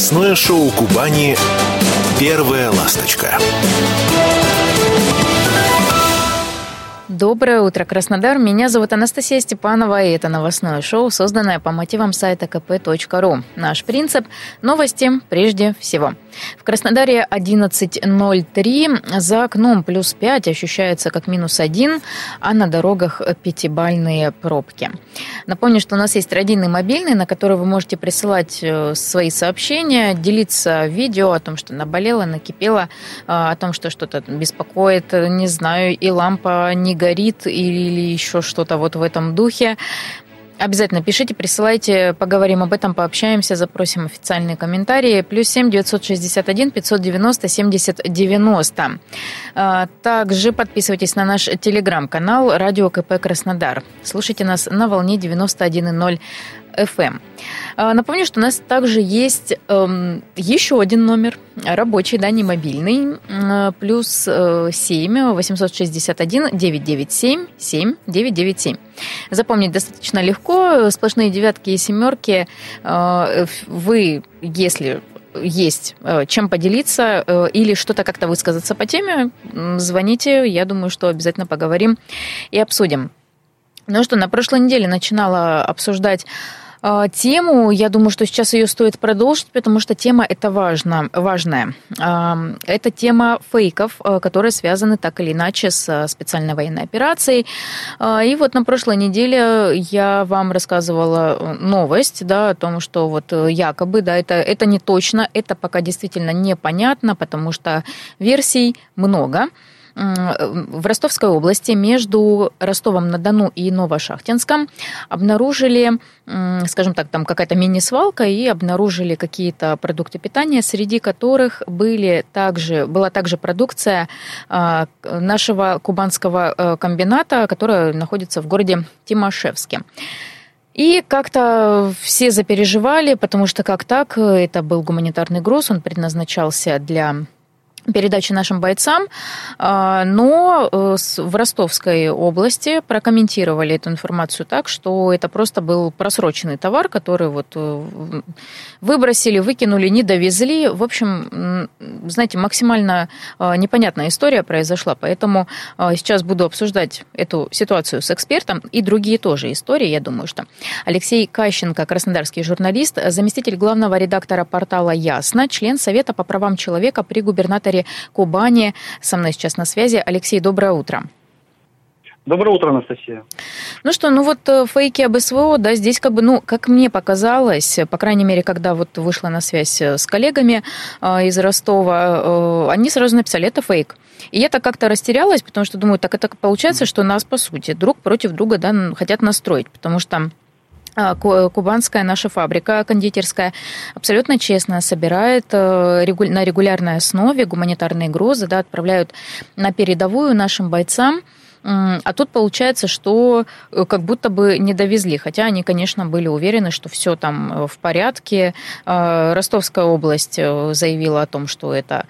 Новостное шоу Кубани «Первая ласточка». Доброе утро, Краснодар. Меня зовут Анастасия Степанова, и это новостное шоу, созданное по мотивам сайта kp.ru. Наш принцип – новости прежде всего. В Краснодаре 11.03, за окном плюс 5, ощущается как минус 1, а на дорогах пятибальные пробки. Напомню, что у нас есть родийный мобильный, на который вы можете присылать э, свои сообщения, делиться видео о том, что наболело, накипело, э, о том, что что-то беспокоит, не знаю, и лампа не горит или еще что-то вот в этом духе. Обязательно пишите, присылайте, поговорим об этом, пообщаемся, запросим официальные комментарии. Плюс семь девятьсот шестьдесят один пятьсот девяносто семьдесят девяносто. А, также подписывайтесь на наш телеграм-канал «Радио КП Краснодар». Слушайте нас на волне 91,0 FM. А, напомню, что у нас также есть эм, еще один номер, рабочий, да, не мобильный, э, плюс 7 861 997 7997. Запомнить достаточно легко, сплошные девятки и семерки. Э, вы, если есть э, чем поделиться или что-то как-то высказаться по теме, звоните, я думаю, что обязательно поговорим и обсудим. Ну что, на прошлой неделе начинала обсуждать а, тему. Я думаю, что сейчас ее стоит продолжить, потому что тема это важна, важная. А, это тема фейков, а, которые связаны так или иначе с специальной военной операцией. И вот на прошлой неделе я вам рассказывала новость да, о том, что вот якобы да, это, это не точно, это пока действительно непонятно, потому что версий много в Ростовской области между Ростовом-на-Дону и Новошахтинском обнаружили, скажем так, там какая-то мини-свалка и обнаружили какие-то продукты питания, среди которых были также, была также продукция а, нашего кубанского э, комбината, которая находится в городе Тимошевске. И как-то все запереживали, потому что как так, это был гуманитарный груз, он предназначался для передачи нашим бойцам, а, но э, в Ростовской области прокомментировали эту информацию так, что это просто был просроченный товар, который вот э, выбросили, выкинули, не довезли. В общем, знаете, максимально а, непонятная история произошла, поэтому сейчас буду обсуждать эту ситуацию с экспертом и другие тоже истории, я думаю, что Алексей Кащенко, краснодарский журналист, заместитель главного редактора портала «Ясно», член Совета по правам человека при губернаторе губернаторе Кубани. Со мной сейчас на связи. Алексей, доброе утро. Доброе утро, Анастасия. Ну что, ну вот э, фейки об СВО, да, здесь как бы, ну, как мне показалось, по крайней мере, когда вот вышла на связь э, с коллегами э, из Ростова, э, они сразу написали, это фейк. И я так как-то растерялась, потому что думаю, так это получается, что нас, по сути, друг против друга, да, хотят настроить, потому что а, кубанская наша фабрика кондитерская абсолютно честно собирает э, на регулярной основе гуманитарные грузы, да, отправляют на передовую нашим бойцам – а тут получается, что э, как будто бы не довезли, хотя они, конечно, были уверены, что все там э, в порядке. А, Ростовская область э, заявила о том, что это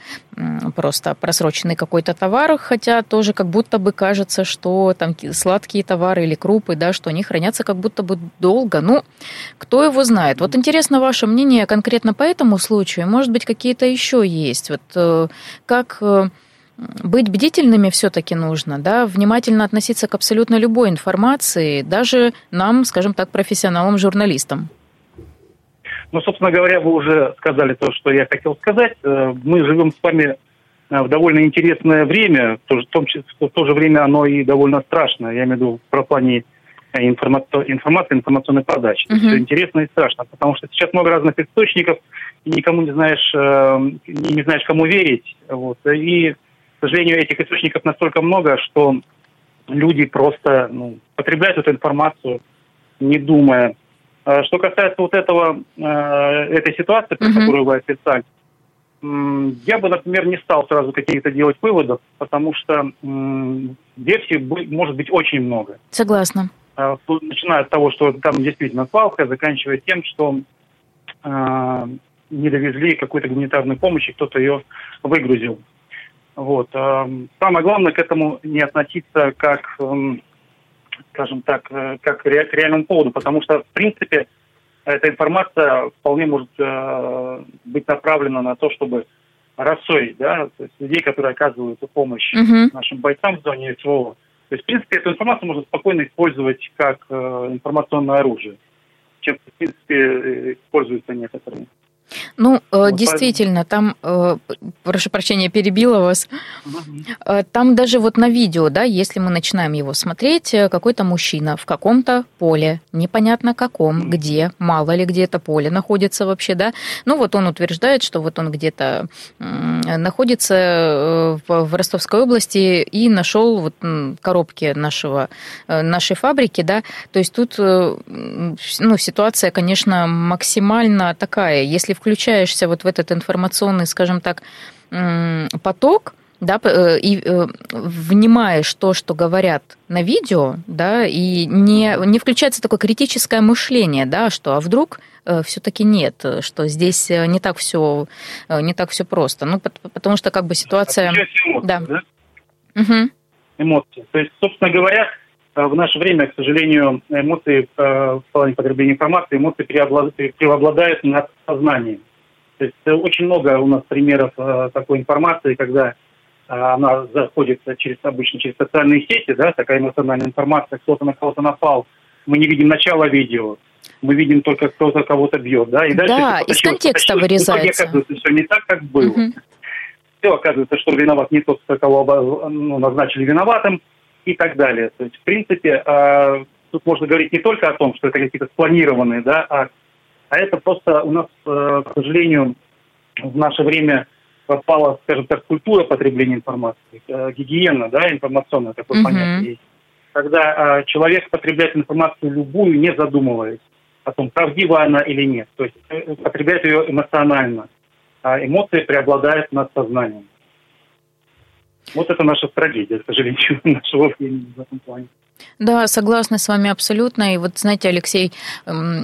просто просроченный какой-то товар, хотя тоже как будто бы кажется, что там сладкие товары или крупы, да, что они хранятся как будто бы долго. Ну, кто его знает. Вот интересно ваше мнение конкретно по этому случаю. Может быть, какие-то еще есть. Вот как быть бдительными все-таки нужно, да, внимательно относиться к абсолютно любой информации, даже нам, скажем так, профессионалам-журналистам. Ну, собственно говоря, вы уже сказали то, что я хотел сказать. Э, мы живем с вами э, в довольно интересное время, в том числе в то же время оно и довольно страшное. Я имею в виду про плане информации, информации информационной подачи. Uh-huh. Все интересно и страшно, потому что сейчас много разных источников, и никому не знаешь, э, не знаешь, кому верить. Вот. И к сожалению, этих источников настолько много, что люди просто ну, потребляют эту информацию, не думая. А что касается вот этого, э, этой ситуации, про mm-hmm. которую вы описали, я бы, например, не стал сразу какие-то делать выводов, потому что версий может быть очень много. Согласна. А, начиная от того, что там действительно свалка, заканчивая тем, что э, не довезли какой-то гуманитарной помощи, кто-то ее выгрузил. Вот. Самое главное к этому не относиться как, скажем так, э, как к реальному поводу, потому что, в принципе, эта информация вполне может э, быть направлена на то, чтобы рассорить, да, то есть людей, которые оказывают помощь uh-huh. нашим бойцам в зоне СВО. То есть, в принципе, эту информацию можно спокойно использовать как э, информационное оружие, чем, в принципе, используется некоторыми. Ну, э, вот действительно, там, э, прошу прощения, перебила вас. Угу. Там даже вот на видео, да, если мы начинаем его смотреть, какой-то мужчина в каком-то поле, непонятно каком, угу. где, мало ли где это поле находится вообще, да. Ну, вот он утверждает, что вот он где-то находится в Ростовской области и нашел вот коробки нашего, нашей фабрики, да. То есть тут, ну, ситуация, конечно, максимально такая. Если включаешься вот в этот информационный, скажем так, поток, да, э, и э, внимаешь то, что говорят на видео, да, и не, не включается такое критическое мышление, да, что а вдруг э, все-таки нет, что здесь не так все не так все просто. Ну, потому что как бы ситуация. Эмоции, да. да? Угу. Эмоции. То есть, собственно говоря, в наше время, к сожалению, эмоции в плане потребления информации, эмоции преобладают над сознанием. То есть очень много у нас примеров такой информации, когда она заходит через, обычно через социальные сети, да, такая эмоциональная информация, кто-то на кого-то напал, мы не видим начала видео, мы видим только кто-то кого-то бьет, да, и дальше да, из контекста вырезается. оказывается, все не так, как было. Угу. Все оказывается, что виноват не тот, кого ну, назначили виноватым и так далее. То есть, в принципе, э, тут можно говорить не только о том, что это какие-то спланированные, да, а, а это просто у нас, э, к сожалению, в наше время пропала, скажем так, культура потребления информации, э, гигиена, да, информационная такое mm-hmm. понятие есть. Когда э, человек потребляет информацию любую, не задумываясь о том, правдива она или нет. То есть э, потребляет ее эмоционально. А эмоции преобладают над сознанием. Вот это наша трагедия, к сожалению, нашего времени в этом плане. Да, согласна с вами абсолютно. И вот, знаете, Алексей,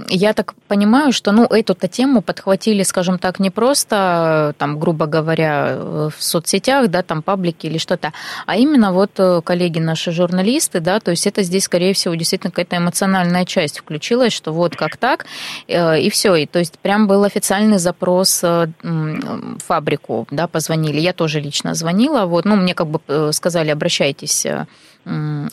я так понимаю, что, ну, эту-то тему подхватили, скажем так, не просто, там, грубо говоря, в соцсетях, да, там, паблики или что-то, а именно вот э, коллеги наши журналисты, да, то есть это здесь, скорее всего, действительно какая-то эмоциональная часть включилась, что вот как так, э, и все. И то есть прям был официальный запрос э, фабрику, да, позвонили. Я тоже лично звонила, вот, ну, мне как бы сказали, обращайтесь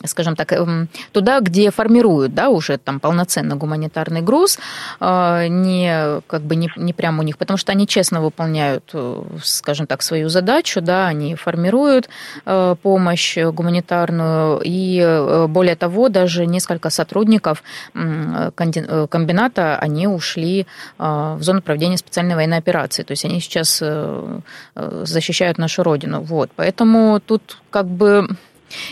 скажем так, эм, туда, где формируют, да, уже там полноценно гуманитарный груз, а, не как бы не, не прямо у них, потому что они честно выполняют, э, скажем так, свою задачу, да, они формируют э, помощь гуманитарную, и э, более того, даже несколько сотрудников комбината, они ушли в зону проведения специальной военной операции, то есть они сейчас защищают нашу родину, вот, поэтому тут как бы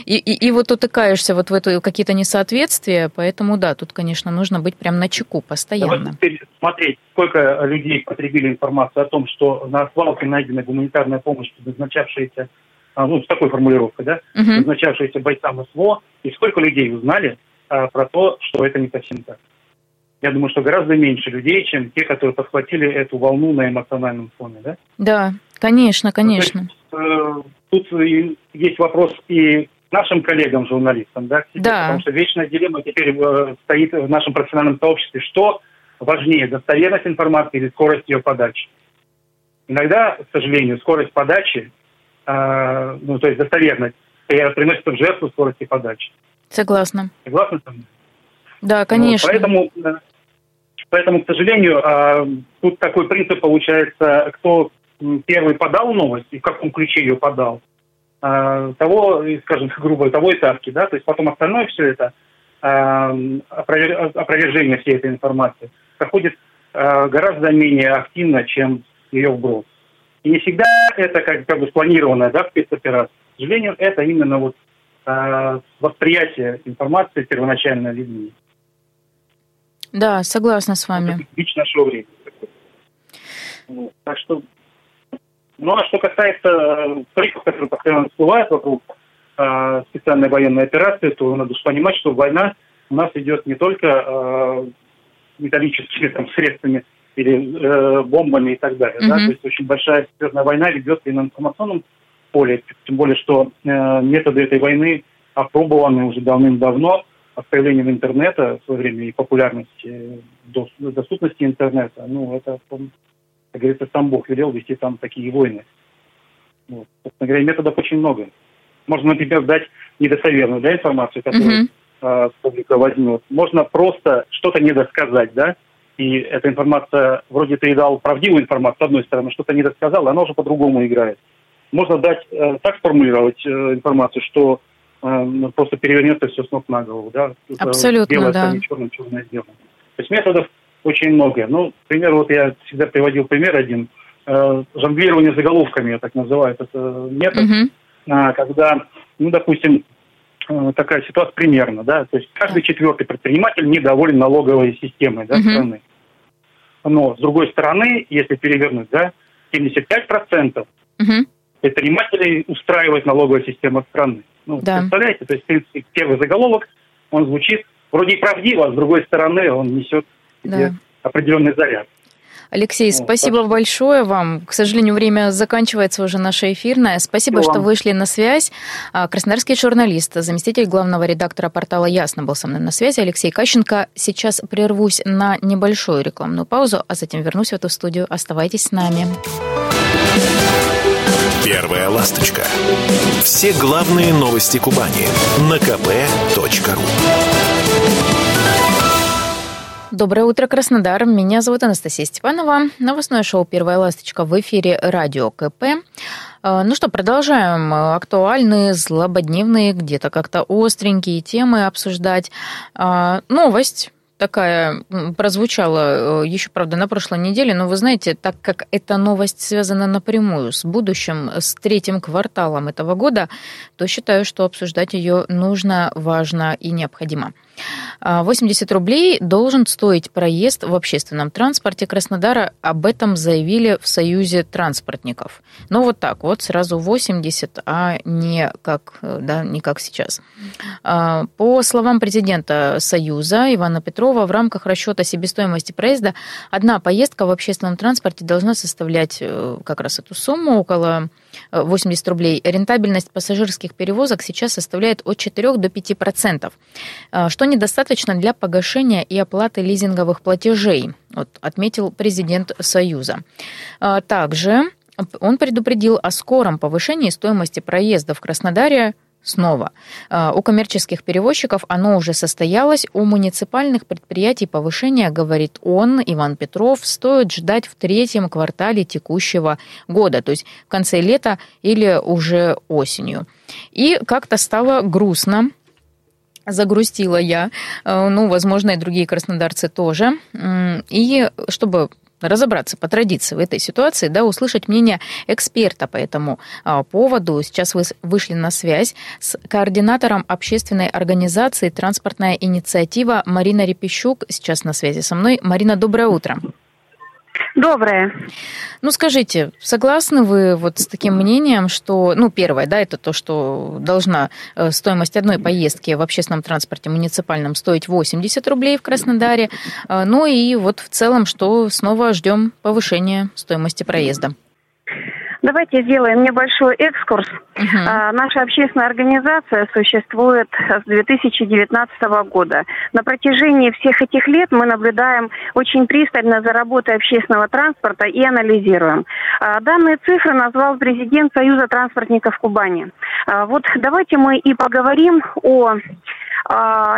и, и, и вот утыкаешься вот в эту какие-то несоответствия, поэтому да, тут, конечно, нужно быть прям на чеку постоянно. Давайте теперь смотреть, сколько людей потребили информацию о том, что на свалке найдена гуманитарная помощь, предназначавшаяся, а, ну, с такой формулировкой, да, угу. предназначавшаяся бойцам СВО, и сколько людей узнали а, про то, что это не совсем так. Я думаю, что гораздо меньше людей, чем те, которые подхватили эту волну на эмоциональном фоне, да? Да, конечно, конечно. Ну, есть, э, тут есть вопрос и нашим коллегам-журналистам, да, себе, да, потому что вечная дилемма теперь э, стоит в нашем профессиональном сообществе, что важнее, достоверность информации или скорость ее подачи. Иногда, к сожалению, скорость подачи, э, ну, то есть достоверность, приносит в жертву скорости подачи. Согласна. Согласна со мной? Да, конечно. Вот, поэтому, э, поэтому, к сожалению, э, тут такой принцип получается, кто первый подал новость и в каком ключе ее подал, э, того, скажем грубо, того и тапки, да, то есть потом остальное все это, опровержение всей этой информации, проходит э, гораздо менее активно, чем ее вброс. И не всегда это как, как бы спланированная да, спецоперация. К сожалению, это именно вот э, восприятие информации первоначально людьми. Да, согласна с вами. Это бич нашего времени. Так что ну а что касается криков, которые постоянно всплывают вокруг э, специальной военной операции, то надо понимать, что война у нас идет не только э, металлическими там, средствами или э, бомбами и так далее. Mm-hmm. Да? То есть очень большая серьезная война ведется и на информационном поле, тем более, что э, методы этой войны опробованы уже давным-давно. с появлением интернета в свое время и популярности, доступности интернета, ну, это, как говорится, сам Бог велел вести там такие войны. Вот. Собственно говоря, методов очень много. Можно, например, дать недостоверную да, информацию, которую uh-huh. э, публика возьмет. Можно просто что-то недосказать, да, и эта информация, вроде ты дал правдивую информацию, с одной стороны, что-то недосказал, она уже по-другому играет. Можно дать, э, так сформулировать э, информацию, что э, ну, просто перевернется все с ног на голову, да. Абсолютно, белое да. черным, черное белым. То есть методов очень много. Ну, пример, вот я всегда приводил пример один. Э, жонглирование заголовками, я так называю, это метод, uh-huh. э, когда, ну, допустим, э, такая ситуация примерно, да, то есть каждый четвертый предприниматель недоволен налоговой системой, да, uh-huh. страны. Но, с другой стороны, если перевернуть, да, 75% uh-huh. предпринимателей устраивает налоговая система страны. Ну, да. представляете, то есть, первый заголовок, он звучит вроде правдиво, а с другой стороны он несет да. определенный заряд. Алексей, ну, спасибо так. большое вам. К сожалению, время заканчивается уже наше эфирное. Спасибо, Спасибо что вам. вышли на связь. А, краснодарский журналист, заместитель главного редактора портала «Ясно» был со мной на связи. Алексей Кащенко. Сейчас прервусь на небольшую рекламную паузу, а затем вернусь в эту студию. Оставайтесь с нами. Первая ласточка. Все главные новости Кубани на kp.ru Доброе утро, Краснодар. Меня зовут Анастасия Степанова. Новостное шоу «Первая ласточка» в эфире радио КП. А, ну что, продолжаем актуальные, злободневные, где-то как-то остренькие темы обсуждать. А, новость такая прозвучала э, еще, правда, на прошлой неделе, но вы знаете, так как эта новость связана напрямую с будущим, с третьим кварталом этого года, то считаю, что обсуждать ее нужно, важно и необходимо. 80 а, рублей должен стоить проезд в общественном транспорте Краснодара. Об этом заявили в Союзе транспортников. Ну, вот так вот, сразу 80, а не как, да, не как сейчас. А, по словам президента Союза Ивана Петрова, в рамках расчета себестоимости проезда одна поездка в общественном транспорте должна составлять э, как раз эту сумму, около 80 рублей. Рентабельность пассажирских перевозок сейчас составляет от 4 до 5 процентов, а, что недостаточно для погашения и оплаты лизинговых платежей, вот, отметил президент Союза. Также он предупредил о скором повышении стоимости проезда в Краснодаре Снова. А, у коммерческих перевозчиков оно уже состоялось. У муниципальных предприятий повышение, говорит он, Иван Петров, стоит ждать в третьем квартале текущего года, то есть в конце лета или уже осенью. И как-то стало грустно, загрустила я, а, ну, возможно, и другие краснодарцы тоже. И чтобы разобраться по традиции в этой ситуации, да, услышать мнение эксперта по этому а, поводу. Сейчас вы вышли на связь с координатором общественной организации «Транспортная инициатива» Марина Репещук. Сейчас на связи со мной. Марина, доброе утро. Доброе. Ну, скажите, согласны вы вот с таким мнением, что, ну, первое, да, это то, что должна э, стоимость одной поездки в общественном транспорте муниципальном стоить 80 рублей в Краснодаре, э, ну и вот в целом, что снова ждем повышения стоимости проезда. Давайте сделаем небольшой экскурс. Uh-huh. А, наша общественная организация существует с 2019 года. На протяжении всех этих лет мы наблюдаем очень пристально за работой общественного транспорта и анализируем. А, данные цифры назвал президент Союза транспортников Кубани. А, вот давайте мы и поговорим о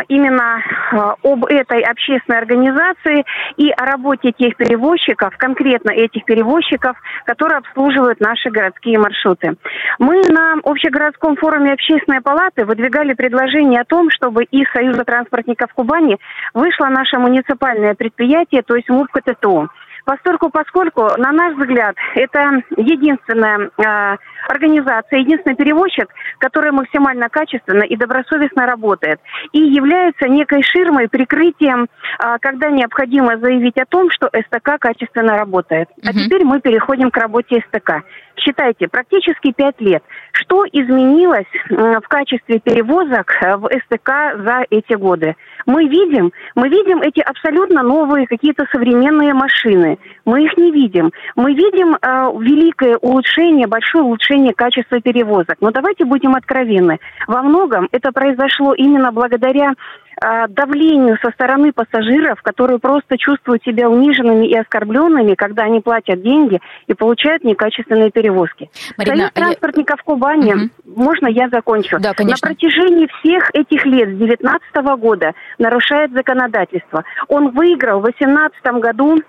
именно а, об этой общественной организации и о работе тех перевозчиков, конкретно этих перевозчиков, которые обслуживают наши городские маршруты. Мы на общегородском форуме общественной палаты выдвигали предложение о том, чтобы из Союза транспортников Кубани вышло наше муниципальное предприятие, то есть МУП КТТУ. Поскольку, поскольку, на наш взгляд, это единственная э, организация, единственный перевозчик, который максимально качественно и добросовестно работает и является некой ширмой, прикрытием, э, когда необходимо заявить о том, что СТК качественно работает. Угу. А теперь мы переходим к работе СТК. Считайте, практически пять лет. Что изменилось э, в качестве перевозок э, в СТК за эти годы? Мы видим, мы видим эти абсолютно новые какие-то современные машины проблемы. Мы их не видим. Мы видим э, великое улучшение, большое улучшение качества перевозок. Но давайте будем откровенны. Во многом это произошло именно благодаря э, давлению со стороны пассажиров, которые просто чувствуют себя униженными и оскорбленными, когда они платят деньги и получают некачественные перевозки. Марина, Союз транспортников я... Кубани, угу. можно я закончу? Да, конечно. На протяжении всех этих лет, с 2019 года, нарушает законодательство. Он выиграл в 2018 году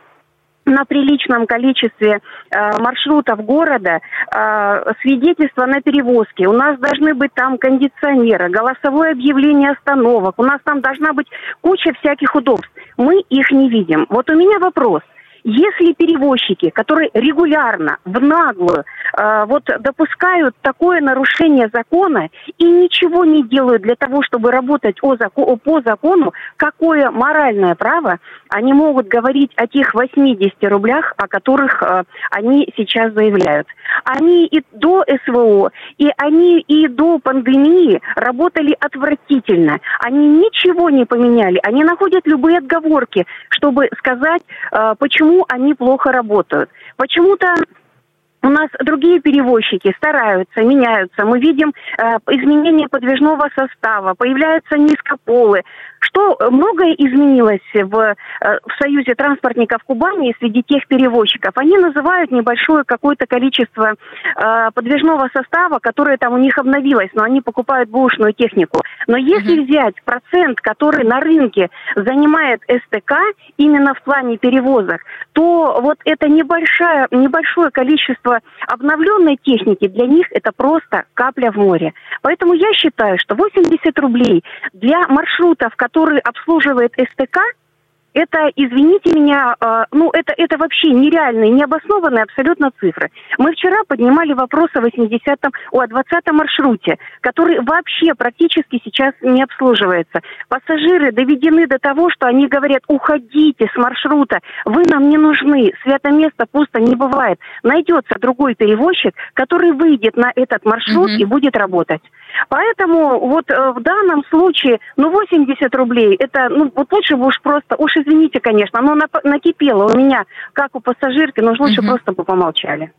на приличном количестве э, маршрутов города э, свидетельства на перевозке. У нас должны быть там кондиционеры, голосовое объявление остановок. У нас там должна быть куча всяких удобств. Мы их не видим. Вот у меня вопрос – если перевозчики, которые регулярно, в наглую, э, вот допускают такое нарушение закона и ничего не делают для того, чтобы работать о зако- по закону, какое моральное право они могут говорить о тех 80 рублях, о которых э, они сейчас заявляют? Они и до СВО, и они и до пандемии работали отвратительно. Они ничего не поменяли. Они находят любые отговорки, чтобы сказать, э, почему они плохо работают. Почему-то у нас другие перевозчики стараются, меняются. Мы видим э, изменение подвижного состава, появляются низкополы. Что многое изменилось в, э, в Союзе транспортников Кубани среди тех перевозчиков. Они называют небольшое какое-то количество э, подвижного состава, которое там у них обновилось, но они покупают бушную технику. Но если uh-huh. взять процент, который на рынке занимает СТК, именно в плане перевозок, то вот это небольшое, небольшое количество обновленной техники для них это просто капля в море. Поэтому я считаю, что 80 рублей для маршрутов, которые обслуживает СТК, это, извините меня, э, ну, это, это вообще нереальные, необоснованные абсолютно цифры. Мы вчера поднимали вопрос о 80-м, о 20-м маршруте, который вообще практически сейчас не обслуживается. Пассажиры доведены до того, что они говорят, уходите с маршрута, вы нам не нужны, свято место пусто не бывает. Найдется другой перевозчик, который выйдет на этот маршрут mm-hmm. и будет работать. Поэтому вот э, в данном случае, ну, 80 рублей, это, ну, вот лучше бы уж просто, уж извините, конечно, оно накипело у меня, как у пассажирки, но лучше угу. просто бы помолчали.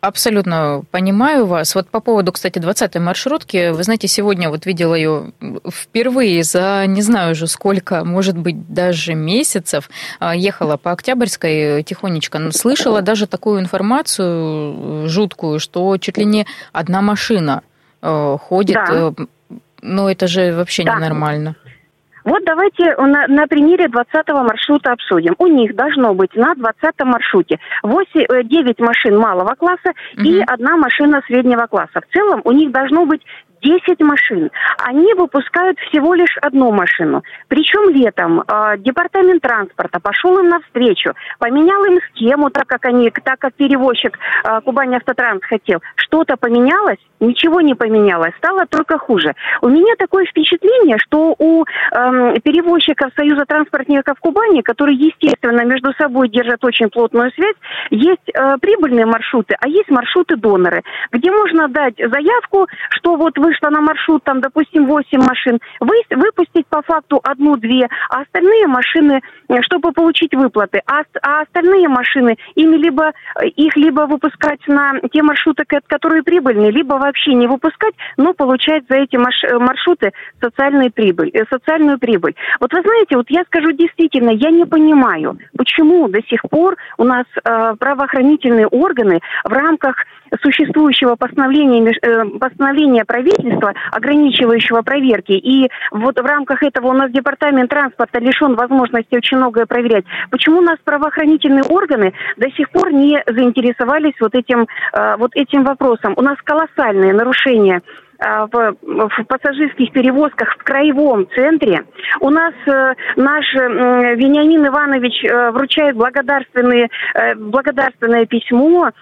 Абсолютно понимаю вас. Вот по поводу, кстати, 20-й маршрутки, вы знаете, сегодня вот видела ее впервые за не знаю уже сколько, может быть, даже месяцев. А, ехала по Октябрьской тихонечко. Слышала даже такую информацию жуткую, что чуть ли не одна машина Э, ходит. Да. Э, ну, это же вообще да. ненормально. Вот давайте на, на примере 20-го маршрута обсудим. У них должно быть на 20-м маршруте 8, 9 э, машин малого класса угу. и одна машина среднего класса. В целом у них должно быть 10 машин. Они выпускают всего лишь одну машину. Причем летом э, департамент транспорта пошел им навстречу, поменял им схему, так как они, так как перевозчик э, Кубани Автотранс хотел. Что-то поменялось? Ничего не поменялось. Стало только хуже. У меня такое впечатление, что у э, перевозчиков Союза транспортников Кубани, которые, естественно, между собой держат очень плотную связь, есть э, прибыльные маршруты, а есть маршруты-доноры, где можно дать заявку, что вот вы вышло на маршрут, там, допустим, 8 машин, вы, выпустить по факту одну-две, а остальные машины, э, чтобы получить выплаты, а, а остальные машины, ими либо, э, их либо выпускать на те маршруты, которые прибыльные, либо вообще не выпускать, но получать за эти э, маршруты социальную прибыль, социальную прибыль. Вот вы знаете, вот я скажу действительно, я не понимаю, почему до сих пор у нас э, правоохранительные органы в рамках существующего постановления, э, постановления правительства, ограничивающего проверки. И вот в рамках этого у нас департамент транспорта лишен возможности очень многое проверять. Почему у нас правоохранительные органы до сих пор не заинтересовались вот этим, э, вот этим вопросом? У нас колоссальные нарушения э, в, в пассажирских перевозках в краевом центре. У нас э, наш э, Вениамин Иванович э, вручает благодарственные, благодарственное письмо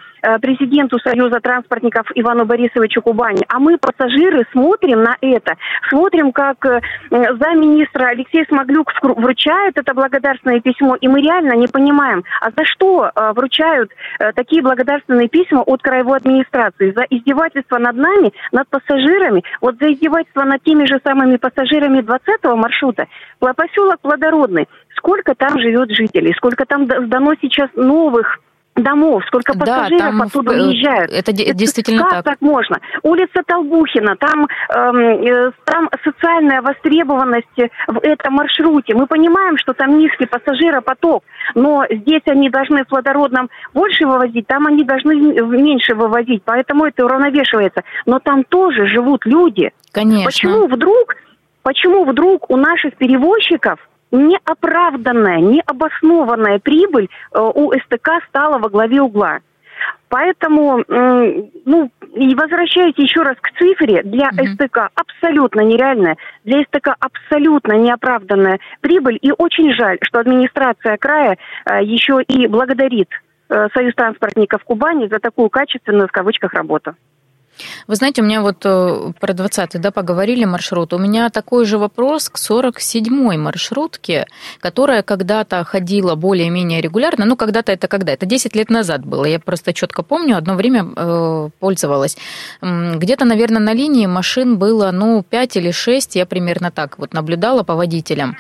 президенту Союза транспортников Ивану Борисовичу Кубани, а мы, пассажиры, смотрим на это, смотрим, как э, замминистра Алексей Смоглюк вручает это благодарственное письмо, и мы реально не понимаем, а за что э, вручают такие благодарственные письма от краевой администрации? За издевательство над нами, над пассажирами, вот за издевательство над теми же самыми пассажирами 20-го маршрута, поселок Плодородный, сколько там живет жителей, сколько там сдано сейчас новых домов, сколько пассажиров да, оттуда уезжают. Это, это действительно как так. так можно? Улица Толбухина, там, эм, э, там социальная востребованность в этом маршруте. Мы понимаем, что там низкий пассажиропоток, но здесь они должны в плодородном больше вывозить, там они должны меньше вывозить, поэтому это уравновешивается. Но там тоже живут люди. Конечно. Почему вдруг, почему вдруг у наших перевозчиков неоправданная, необоснованная прибыль э, у СТК стала во главе угла. Поэтому, ну, и возвращаясь еще раз к цифре, для угу. СТК абсолютно нереальная, для СТК абсолютно неоправданная прибыль. И очень жаль, что администрация края э, еще и благодарит э, Союз транспортников Кубани за такую качественную, в кавычках, работу. Вы знаете, у меня вот э, про 20-й, да, поговорили маршрут. У меня такой же вопрос к 47-й маршрутке, которая когда-то ходила более-менее регулярно. Ну, когда-то это когда? Это 10 лет назад было. Я просто четко помню, одно время э, пользовалась. Где-то, наверное, на линии машин было, ну, 5 или 6, я примерно так вот наблюдала по водителям.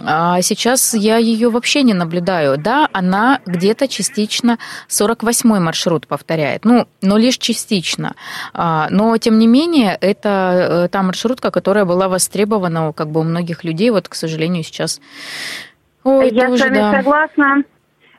А сейчас я ее вообще не наблюдаю. Да, она где-то частично 48-й маршрут повторяет. Ну, но лишь частично. А, но, тем не менее, это э, та маршрутка, которая была востребована как бы у многих людей. Вот, к сожалению, сейчас... Ой, я тоже, с вами да. согласна.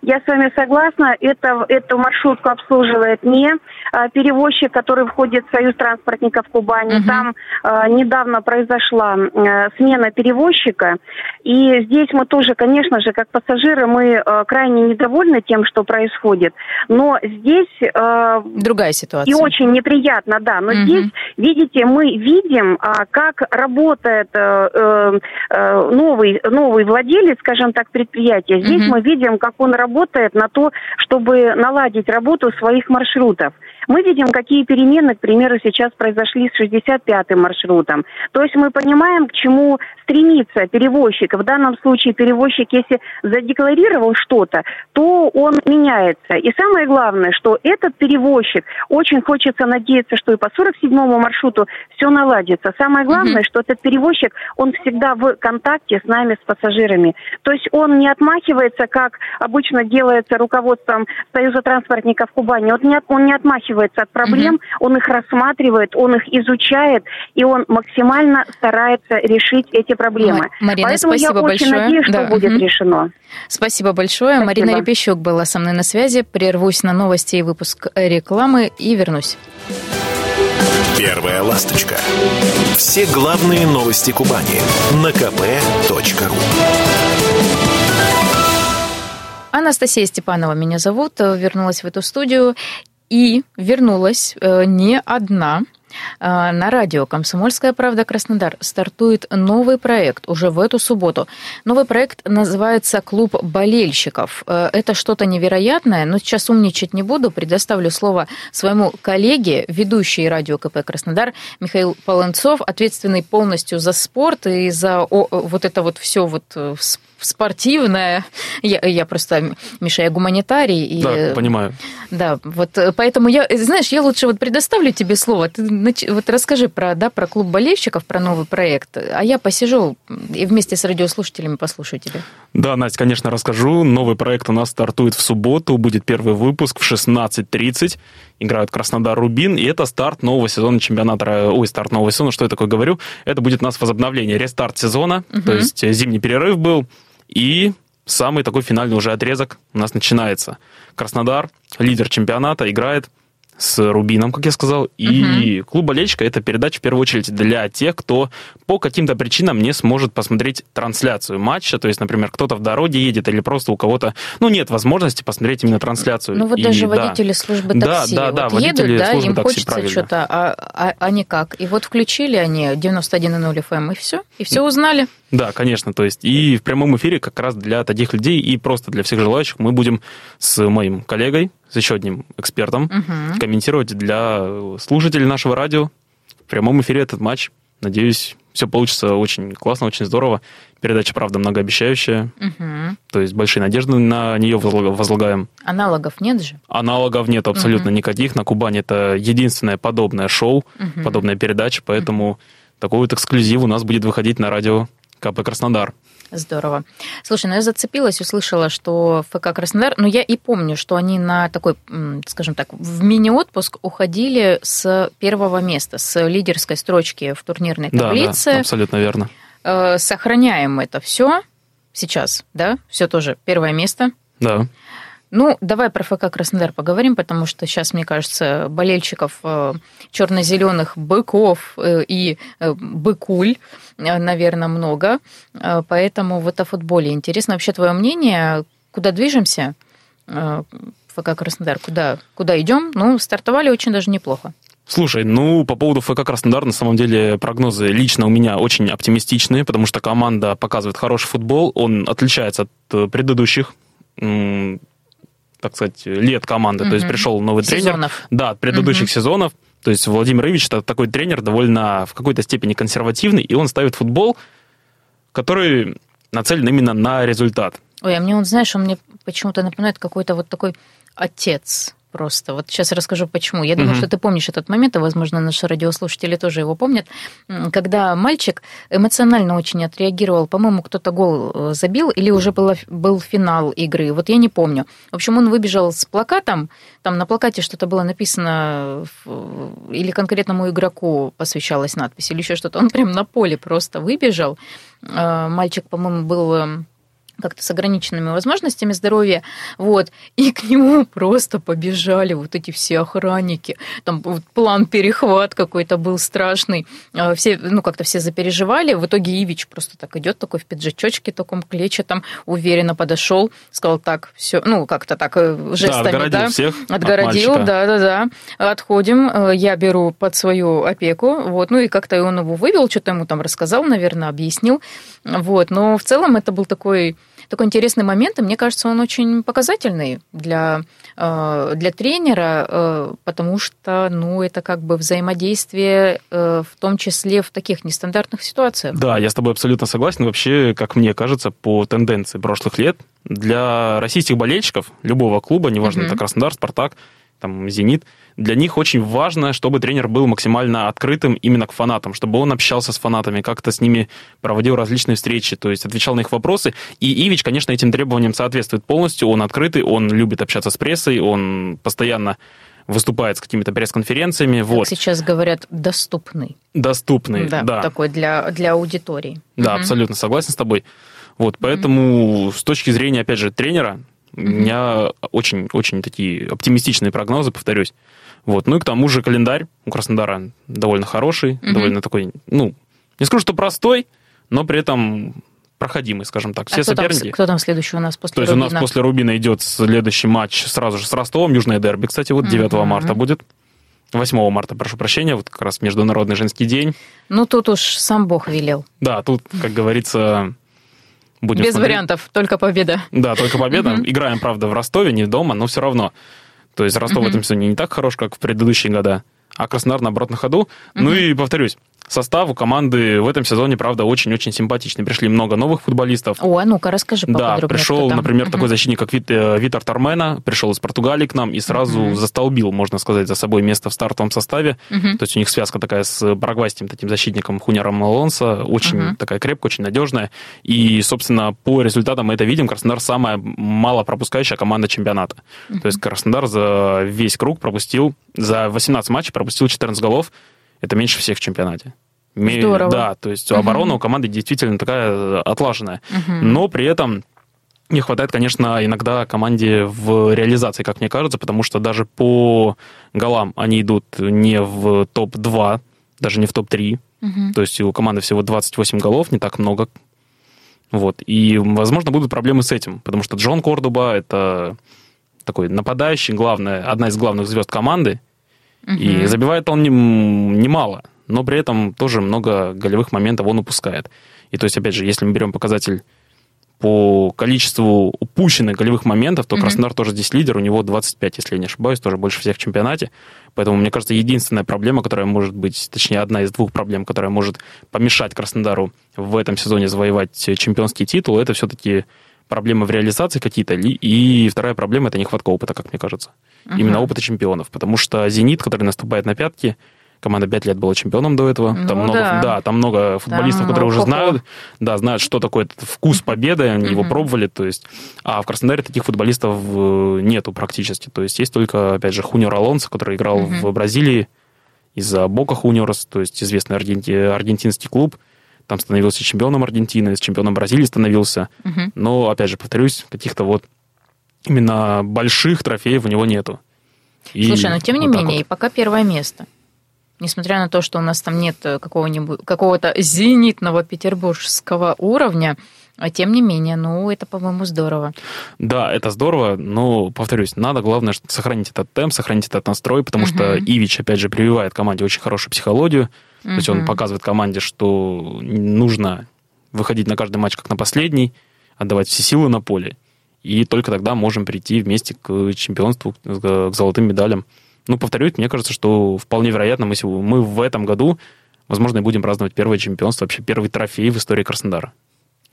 Я с вами согласна. Это, эту маршрутку обслуживает не а, перевозчик, который входит в Союз транспортников Кубани. Угу. Там а, недавно произошла а, смена перевозчика. И здесь мы тоже, конечно же, как пассажиры, мы а, крайне недовольны тем, что происходит. Но здесь... А, Другая ситуация. И очень неприятно, да. Но угу. здесь, видите, мы видим, а, как работает а, а, новый, новый владелец, скажем так, предприятия. Здесь угу. мы видим, как он работает на то, чтобы наладить работу своих маршрутов. Мы видим, какие перемены, к примеру, сейчас произошли с 65-м маршрутом. То есть мы понимаем, к чему стремится перевозчик. В данном случае перевозчик, если задекларировал что-то, то он меняется. И самое главное, что этот перевозчик, очень хочется надеяться, что и по 47-му маршруту все наладится. Самое главное, mm-hmm. что этот перевозчик, он всегда в контакте с нами, с пассажирами. То есть он не отмахивается, как обычно делается руководством Союза транспортников Кубани. Он не, он не отмахивается от проблем, mm-hmm. он их рассматривает, он их изучает, и он максимально старается решить эти проблемы. Марина, Поэтому спасибо я большое. очень надеюсь, что да. будет угу. решено. Спасибо большое. Спасибо. Марина Репещук была со мной на связи. Прервусь на новости и выпуск рекламы и вернусь. Первая ласточка. Все главные новости Кубани на kp.ru Анастасия Степанова меня зовут. Вернулась в эту студию. И вернулась э, не одна. А, на радио «Комсомольская правда. Краснодар» стартует новый проект уже в эту субботу. Новый проект называется «Клуб болельщиков». Э, это что-то невероятное, но сейчас умничать не буду. Предоставлю слово своему коллеге, ведущей радио КП «Краснодар» Михаил Полонцов, ответственный полностью за спорт и за вот это вот все вот э, спортивное. Я, я просто, Миша, я гуманитарий. И, да, понимаю. Да, вот э, поэтому я, знаешь, я лучше вот предоставлю тебе слово. Ты вот расскажи про, да, про клуб болельщиков, про новый проект, а я посижу и вместе с радиослушателями послушаю тебя. Да, Настя, конечно, расскажу. Новый проект у нас стартует в субботу, будет первый выпуск в 16.30. Играют Краснодар Рубин, и это старт нового сезона чемпионата. Ой, старт нового сезона, что я такое говорю? Это будет у нас возобновление, рестарт сезона, угу. то есть зимний перерыв был, и самый такой финальный уже отрезок у нас начинается. Краснодар, лидер чемпионата, играет с Рубином, как я сказал, и угу. клуб болельщика это передача в первую очередь для тех, кто по каким-то причинам не сможет посмотреть трансляцию матча, то есть, например, кто-то в дороге едет или просто у кого-то, ну, нет возможности посмотреть именно трансляцию. Ну, вот и, даже да. водители службы такси да, да, вот да, едут, да, им такси, хочется что-то, а, а они как? И вот включили они 91.0 FM, и все, и все узнали. Да, конечно, то есть и в прямом эфире как раз для таких людей и просто для всех желающих мы будем с моим коллегой, с еще одним экспертом, угу. комментировать для слушателей нашего радио в прямом эфире этот матч. Надеюсь, все получится очень классно, очень здорово. Передача, правда, многообещающая. Угу. То есть большие надежды на нее возлагаем. Аналогов нет же? Аналогов нет абсолютно угу. никаких. На Кубани это единственное подобное шоу, угу. подобная передача, поэтому угу. такой вот эксклюзив у нас будет выходить на радио КП Краснодар. Здорово. Слушай, ну я зацепилась, услышала, что ФК Краснодар, ну я и помню, что они на такой, скажем так, в мини-отпуск уходили с первого места, с лидерской строчки в турнирной таблице. Да, да, абсолютно верно. Э, сохраняем это все сейчас, да, все тоже первое место. Да. Ну, давай про ФК Краснодар поговорим, потому что сейчас, мне кажется, болельщиков э, черно-зеленых быков э, и э, быкуль, наверное, много. Поэтому вот о футболе интересно вообще твое мнение. Куда движемся? ФК Краснодар, куда, куда идем? Ну, стартовали очень даже неплохо. Слушай, ну, по поводу ФК Краснодар, на самом деле, прогнозы лично у меня очень оптимистичные, потому что команда показывает хороший футбол, он отличается от предыдущих так сказать, лет команды. Угу. То есть пришел новый сезонов. тренер. Да, от предыдущих угу. сезонов. То есть Владимир Ивич это такой тренер довольно в какой-то степени консервативный, и он ставит футбол, который нацелен именно на результат. Ой, а мне он, знаешь, он мне почему-то напоминает какой-то вот такой отец просто. Вот сейчас расскажу, почему. Я думаю, mm-hmm. что ты помнишь этот момент, и, возможно, наши радиослушатели тоже его помнят, когда мальчик эмоционально очень отреагировал. По-моему, кто-то гол э, забил, или уже было, был финал игры. Вот я не помню. В общем, он выбежал с плакатом, там на плакате что-то было написано, или конкретному игроку посвящалась надпись, или еще что-то. Он прям на поле просто выбежал. Э, мальчик, по-моему, был эм, как-то с ограниченными возможностями здоровья, вот, и к нему просто побежали вот эти все охранники, там вот план перехват какой-то был страшный, а, все, ну, как-то все запереживали, в итоге Ивич просто так идет такой в пиджачочке таком клетчатом, уверенно подошел, сказал так, все, ну, как-то так э, жестами, да, отгородил да, всех отгородил, да, да, да, отходим, э, я беру под свою опеку, вот, ну, и как-то он его вывел, что-то ему там рассказал, наверное, объяснил, вот, но в целом это был такой такой интересный момент, и мне кажется, он очень показательный для, э, для тренера, э, потому что, ну, это как бы взаимодействие, э, в том числе в таких нестандартных ситуациях. Да, я с тобой абсолютно согласен. Вообще, как мне кажется, по тенденции прошлых лет, для российских болельщиков любого клуба, неважно, mm-hmm. это Краснодар, Спартак, там, Зенит, для них очень важно, чтобы тренер был максимально открытым именно к фанатам, чтобы он общался с фанатами, как-то с ними проводил различные встречи, то есть отвечал на их вопросы. И Ивич, конечно, этим требованиям соответствует полностью, он открытый, он любит общаться с прессой, он постоянно выступает с какими-то пресс-конференциями. Как вот. сейчас говорят, доступный. Доступный, да. да. Такой для, для аудитории. Да, угу. абсолютно согласен с тобой. Вот, поэтому угу. с точки зрения, опять же, тренера, у меня очень-очень такие оптимистичные прогнозы, повторюсь. Вот. Ну и к тому же календарь у Краснодара довольно хороший, mm довольно такой, ну, не скажу, что простой, но при этом проходимый, скажем так. Все а кто соперники. Там, кто там следующий у нас после То есть Рубина? у нас после Рубина идет следующий матч сразу же с Ростовом, Южное дерби, кстати, вот 9 mm марта будет. 8 марта, прошу прощения, вот как раз Международный женский день. Ну, тут уж сам Бог велел. Да, тут, как говорится, Будем Без смотреть. вариантов, только победа. Да, только победа. Играем, правда, в Ростове, не дома, но все равно. То есть Ростов в этом сезоне не так хорош, как в предыдущие года, а Краснодар, наоборот, на ходу. Ну и повторюсь, состав у команды в этом сезоне, правда, очень-очень симпатичный. Пришли много новых футболистов. О, а ну-ка, расскажи Да, пришел, например, такой защитник, как Вит, э, Витар Тармена, пришел из Португалии к нам и сразу uh застолбил, можно сказать, за собой место в стартовом составе. uh То есть у них связка такая с парагвайским таким защитником Хуняром Алонсо, очень uh такая крепкая, очень надежная. И, собственно, по результатам мы это видим, Краснодар самая мало пропускающая команда чемпионата. uh То есть Краснодар за весь круг пропустил, за 18 матчей пропустил 14 голов, это меньше всех в чемпионате. Здорово. Да, то есть угу. оборона у команды действительно такая э, отлаженная. Угу. Но при этом не хватает, конечно, иногда команде в реализации, как мне кажется, потому что даже по голам они идут не в топ-2, даже не в топ-3. Угу. То есть у команды всего 28 голов, не так много. Вот. И, возможно, будут проблемы с этим, потому что Джон Кордуба — это такой нападающий, главная, одна из главных звезд команды, Угу. И забивает он немало, но при этом тоже много голевых моментов он упускает. И то есть, опять же, если мы берем показатель по количеству упущенных голевых моментов, то mm-hmm. Краснодар тоже здесь лидер, у него 25, если я не ошибаюсь, тоже больше всех в чемпионате. Поэтому, мне кажется, единственная проблема, которая может быть, точнее, одна из двух проблем, которая может помешать Краснодару в этом сезоне завоевать чемпионский титул, это все-таки проблемы в реализации какие-то, и вторая проблема – это нехватка опыта, как мне кажется. Uh-huh. Именно опыта чемпионов. Потому что «Зенит», который наступает на пятки, команда пять лет была чемпионом до этого. Ну, там много, да. да, там много футболистов, там которые уже знают, да, знают, что такое этот вкус победы, они uh-huh. его пробовали, то есть. А в Краснодаре таких футболистов э, нету практически. То есть есть только, опять же, Хуниор Алонсо, который играл uh-huh. в Бразилии из-за Бока Хуниорс, то есть известный аргенти... аргентинский клуб там становился чемпионом Аргентины, с чемпионом Бразилии становился. Угу. Но, опять же, повторюсь, каких-то вот именно больших трофеев у него нету. И Слушай, но тем не вот менее, вот. и пока первое место. Несмотря на то, что у нас там нет какого-нибудь какого-то зенитного петербургского уровня, а тем не менее, ну, это, по-моему, здорово. Да, это здорово, но, повторюсь, надо, главное, сохранить этот темп, сохранить этот настрой, потому угу. что Ивич, опять же, прививает команде очень хорошую психологию, то есть он показывает команде, что нужно выходить на каждый матч как на последний, отдавать все силы на поле. И только тогда можем прийти вместе к чемпионству, к золотым медалям. Ну, повторюсь, мне кажется, что вполне вероятно, мы, мы в этом году, возможно, и будем праздновать первое чемпионство, вообще первый трофей в истории Краснодара.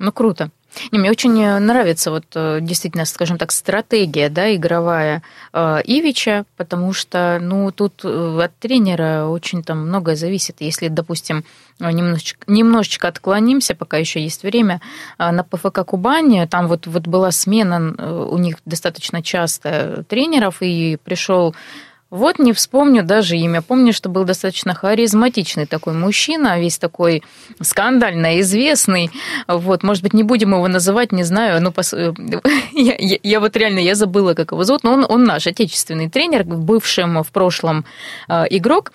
Ну, круто. Не, мне очень э, нравится вот э, действительно, скажем так, стратегия, да, игровая э, Ивича, потому что, ну, тут от тренера очень там многое зависит. Если, допустим, немножечко, немножечко отклонимся, пока еще есть время, на ПФК Кубани, там вот, вот была смена у них достаточно часто тренеров, и пришел вот не вспомню даже имя. Помню, что был достаточно харизматичный такой мужчина, весь такой скандально известный. Вот, может быть, не будем его называть, не знаю. Ну, пос... я, я, я вот реально, я забыла, как его зовут, но он, он наш отечественный тренер, бывшим в прошлом э, игрок.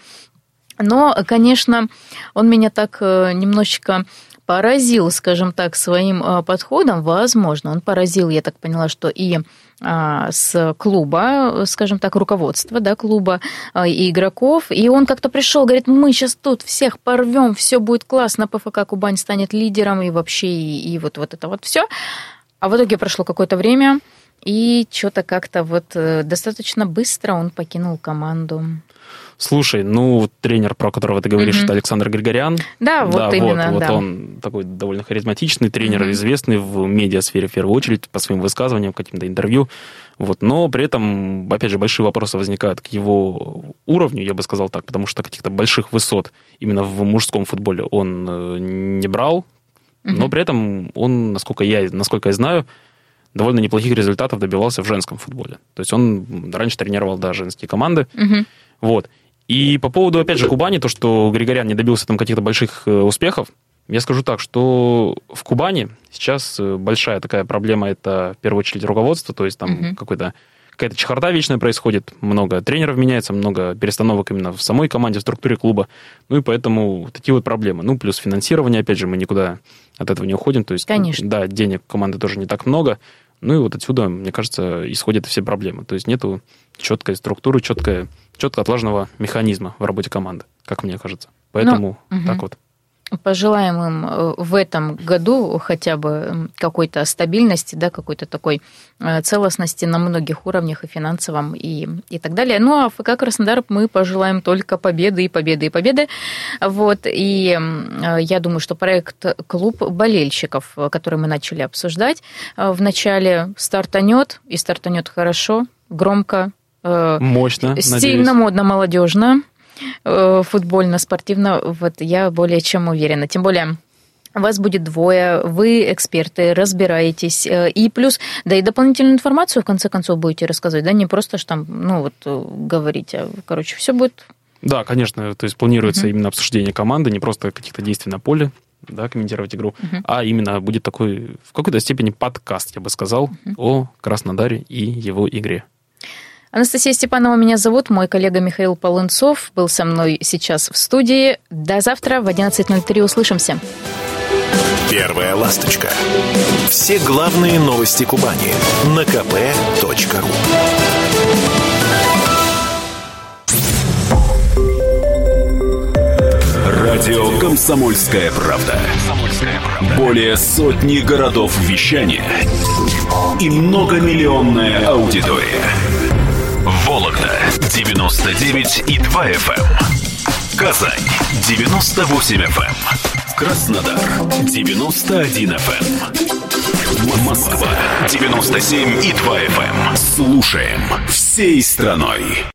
Но, конечно, он меня так э, немножечко поразил, скажем так, своим э, подходом. Возможно, он поразил, я так поняла, что и а, с клуба, скажем так, руководства да, клуба а, и игроков. И он как-то пришел, говорит, мы сейчас тут всех порвем, все будет классно, ПФК Кубань станет лидером и вообще, и, и вот, вот это вот все. А в итоге прошло какое-то время, и что-то как-то вот э, достаточно быстро он покинул команду. Слушай, ну, тренер, про которого ты говоришь, угу. это Александр Григорян. Да, вот да, именно. Вот, да. вот он такой довольно харизматичный тренер, угу. известный в медиасфере в первую очередь по своим высказываниям, каким-то интервью. Вот, но при этом, опять же, большие вопросы возникают к его уровню, я бы сказал так, потому что каких-то больших высот именно в мужском футболе он э, не брал, угу. но при этом он, насколько я, насколько я знаю, довольно неплохих результатов добивался в женском футболе. То есть он раньше тренировал, да, женские команды. Угу. Вот. И по поводу, опять же, Кубани, то, что Григорян не добился там каких-то больших э, успехов, я скажу так, что в Кубани сейчас э, большая такая проблема, это в первую очередь руководство, то есть там угу. какой-то какая-то чехарда вечная происходит, много тренеров меняется, много перестановок именно в самой команде, в структуре клуба. Ну и поэтому такие вот проблемы. Ну, плюс финансирование, опять же, мы никуда от этого не уходим. То есть, Конечно. да, денег команды тоже не так много. Ну и вот отсюда, мне кажется, исходят все проблемы. То есть нету четкой структуры, четкой четко отлаженного механизма в работе команды, как мне кажется. Поэтому ну, угу. так вот. Пожелаем им э, в этом году хотя бы какой-то стабильности, да, какой-то такой э, целостности на многих уровнях и финансовом и, и так далее. Ну, а ФК Краснодар мы пожелаем только победы и победы и победы. Вот, и э, я думаю, что проект «Клуб болельщиков», который мы начали обсуждать, в начале стартанет, и стартанет хорошо, громко, Мощно, Стильно, надеюсь. модно, молодежно, э, футбольно, спортивно. Вот я более чем уверена. Тем более вас будет двое, вы эксперты, разбираетесь. Э, и плюс, да и дополнительную информацию, в конце концов, будете рассказывать, да, не просто что там, ну вот, говорить, а, короче, все будет... Да, конечно, то есть планируется uh-huh. именно обсуждение команды, не просто каких-то действий на поле, да, комментировать игру, uh-huh. а именно будет такой, в какой-то степени подкаст, я бы сказал, uh-huh. о Краснодаре и его игре. Анастасия Степанова меня зовут, мой коллега Михаил Полынцов был со мной сейчас в студии. До завтра в 11.03 услышимся. Первая ласточка. Все главные новости Кубани на kp.ru Радио «Комсомольская правда». Более сотни городов вещания и многомиллионная аудитория. Вологда 99 и 2 FM. Эм. Казань 98 FM. Эм. Краснодар 91 FM. Эм. Москва 97 и 2 FM. Слушаем всей страной.